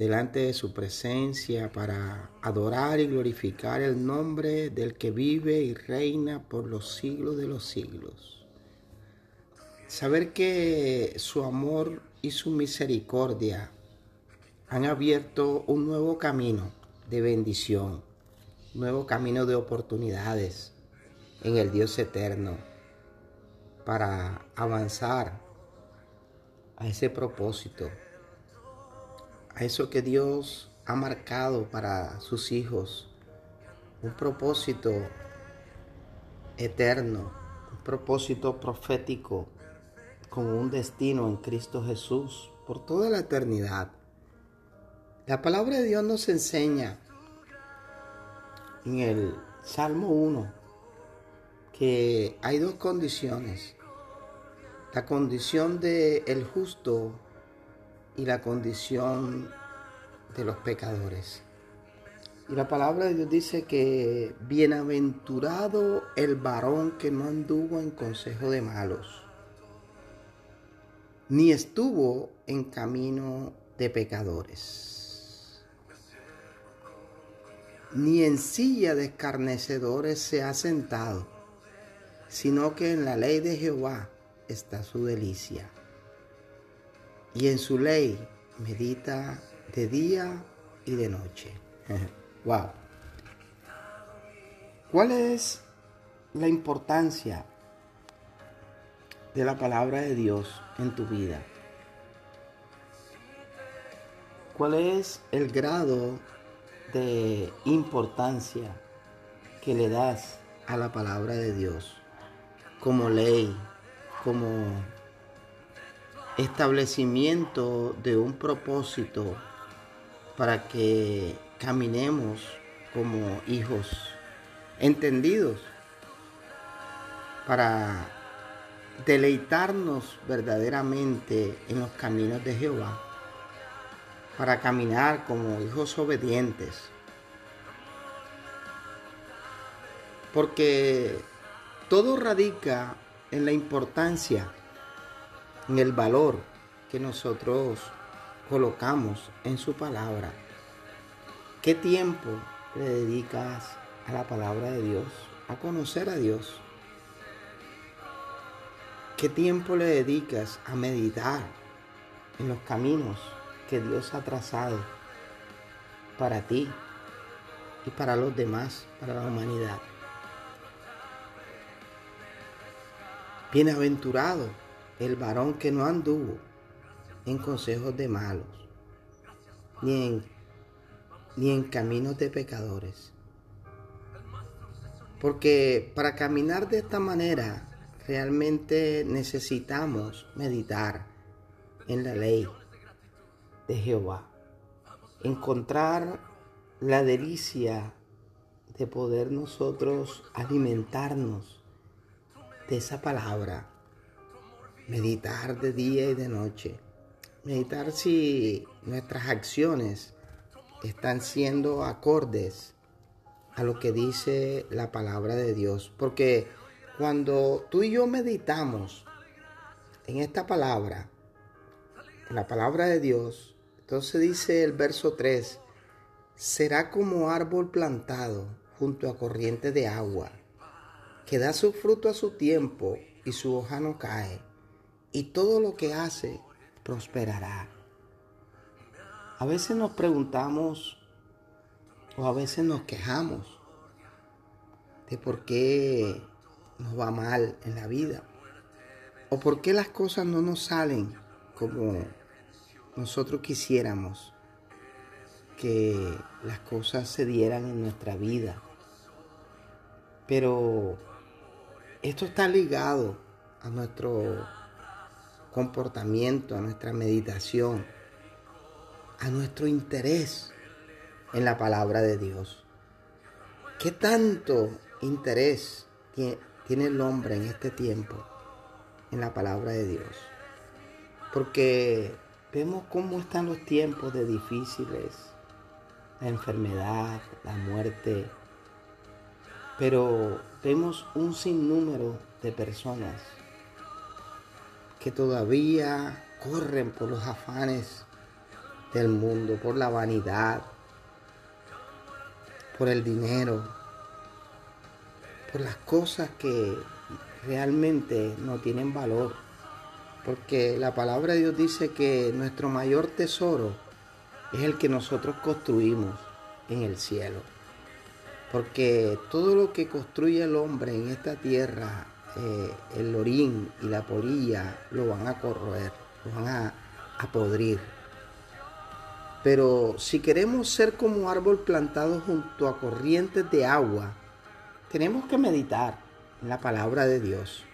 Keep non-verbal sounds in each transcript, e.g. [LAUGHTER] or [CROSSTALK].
delante de su presencia para adorar y glorificar el nombre del que vive y reina por los siglos de los siglos. Saber que su amor y su misericordia han abierto un nuevo camino de bendición, nuevo camino de oportunidades en el Dios eterno para avanzar a ese propósito a eso que Dios ha marcado para sus hijos, un propósito eterno, un propósito profético, con un destino en Cristo Jesús por toda la eternidad. La palabra de Dios nos enseña en el Salmo 1 que hay dos condiciones. La condición del el justo y la condición de los pecadores. Y la palabra de Dios dice que bienaventurado el varón que no anduvo en consejo de malos, ni estuvo en camino de pecadores, ni en silla de escarnecedores se ha sentado, sino que en la ley de Jehová está su delicia y en su ley medita de día y de noche. [LAUGHS] wow. ¿Cuál es la importancia de la palabra de Dios en tu vida? ¿Cuál es el grado de importancia que le das a la palabra de Dios como ley, como establecimiento de un propósito para que caminemos como hijos entendidos, para deleitarnos verdaderamente en los caminos de Jehová, para caminar como hijos obedientes. Porque todo radica en la importancia en el valor que nosotros colocamos en su palabra. ¿Qué tiempo le dedicas a la palabra de Dios, a conocer a Dios? ¿Qué tiempo le dedicas a meditar en los caminos que Dios ha trazado para ti y para los demás, para la humanidad? Bienaventurado el varón que no anduvo en consejos de malos, ni en, ni en caminos de pecadores. Porque para caminar de esta manera realmente necesitamos meditar en la ley de Jehová, encontrar la delicia de poder nosotros alimentarnos de esa palabra meditar de día y de noche. Meditar si nuestras acciones están siendo acordes a lo que dice la palabra de Dios. Porque cuando tú y yo meditamos en esta palabra, en la palabra de Dios, entonces dice el verso 3, será como árbol plantado junto a corriente de agua, que da su fruto a su tiempo y su hoja no cae y todo lo que hace prosperará. A veces nos preguntamos o a veces nos quejamos de por qué nos va mal en la vida o por qué las cosas no nos salen como nosotros quisiéramos que las cosas se dieran en nuestra vida. Pero esto está ligado a nuestro comportamiento, a nuestra meditación, a nuestro interés en la palabra de Dios. ¿Qué tanto interés tiene el hombre en este tiempo en la palabra de Dios? Porque vemos cómo están los tiempos de difíciles, la enfermedad, la muerte, pero vemos un sinnúmero de personas que todavía corren por los afanes del mundo, por la vanidad, por el dinero, por las cosas que realmente no tienen valor. Porque la palabra de Dios dice que nuestro mayor tesoro es el que nosotros construimos en el cielo. Porque todo lo que construye el hombre en esta tierra, eh, el orín y la polilla, lo van a corroer, lo van a, a podrir. Pero si queremos ser como árbol plantado junto a corrientes de agua, tenemos que meditar en la palabra de Dios.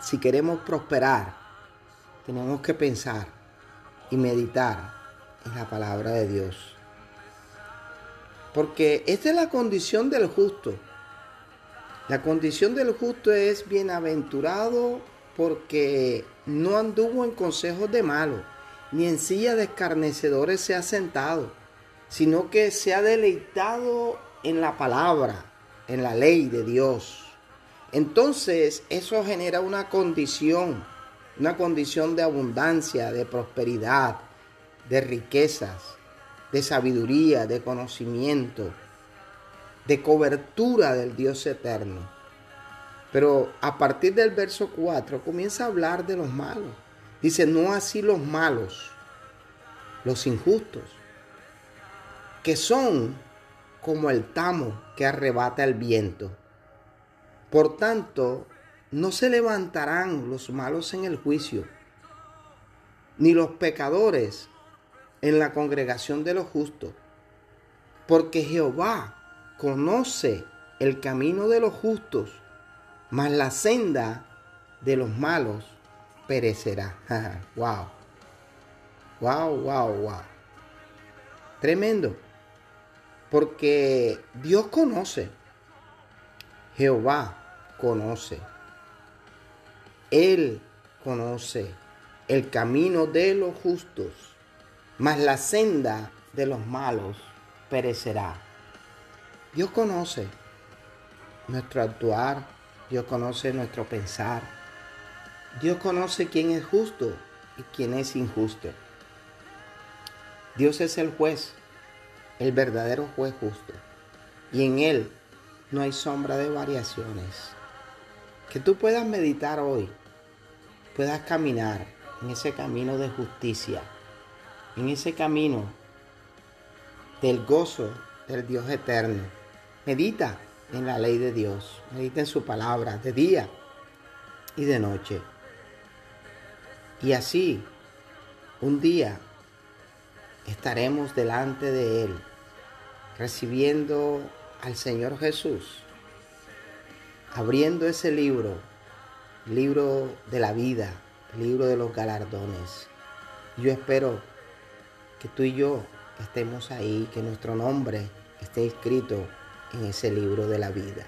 Si queremos prosperar, tenemos que pensar y meditar en la palabra de Dios. Porque esta es la condición del justo. La condición del justo es bienaventurado porque no anduvo en consejos de malos, ni en silla de escarnecedores se ha sentado, sino que se ha deleitado en la palabra, en la ley de Dios. Entonces eso genera una condición, una condición de abundancia, de prosperidad, de riquezas, de sabiduría, de conocimiento, de cobertura del Dios eterno. Pero a partir del verso 4 comienza a hablar de los malos. Dice, no así los malos, los injustos, que son como el tamo que arrebata el viento. Por tanto, no se levantarán los malos en el juicio, ni los pecadores en la congregación de los justos, porque Jehová conoce el camino de los justos, mas la senda de los malos perecerá. [LAUGHS] wow. Wow, wow, wow. Tremendo. Porque Dios conoce. Jehová conoce. Él conoce el camino de los justos, mas la senda de los malos perecerá. Dios conoce nuestro actuar, Dios conoce nuestro pensar, Dios conoce quién es justo y quién es injusto. Dios es el juez, el verdadero juez justo. Y en Él no hay sombra de variaciones. Que tú puedas meditar hoy, puedas caminar en ese camino de justicia, en ese camino del gozo del Dios eterno. Medita en la ley de Dios, medita en su palabra de día y de noche. Y así, un día estaremos delante de Él, recibiendo al Señor Jesús, abriendo ese libro, libro de la vida, libro de los galardones. Yo espero que tú y yo estemos ahí, que nuestro nombre esté escrito en ese libro de la vida.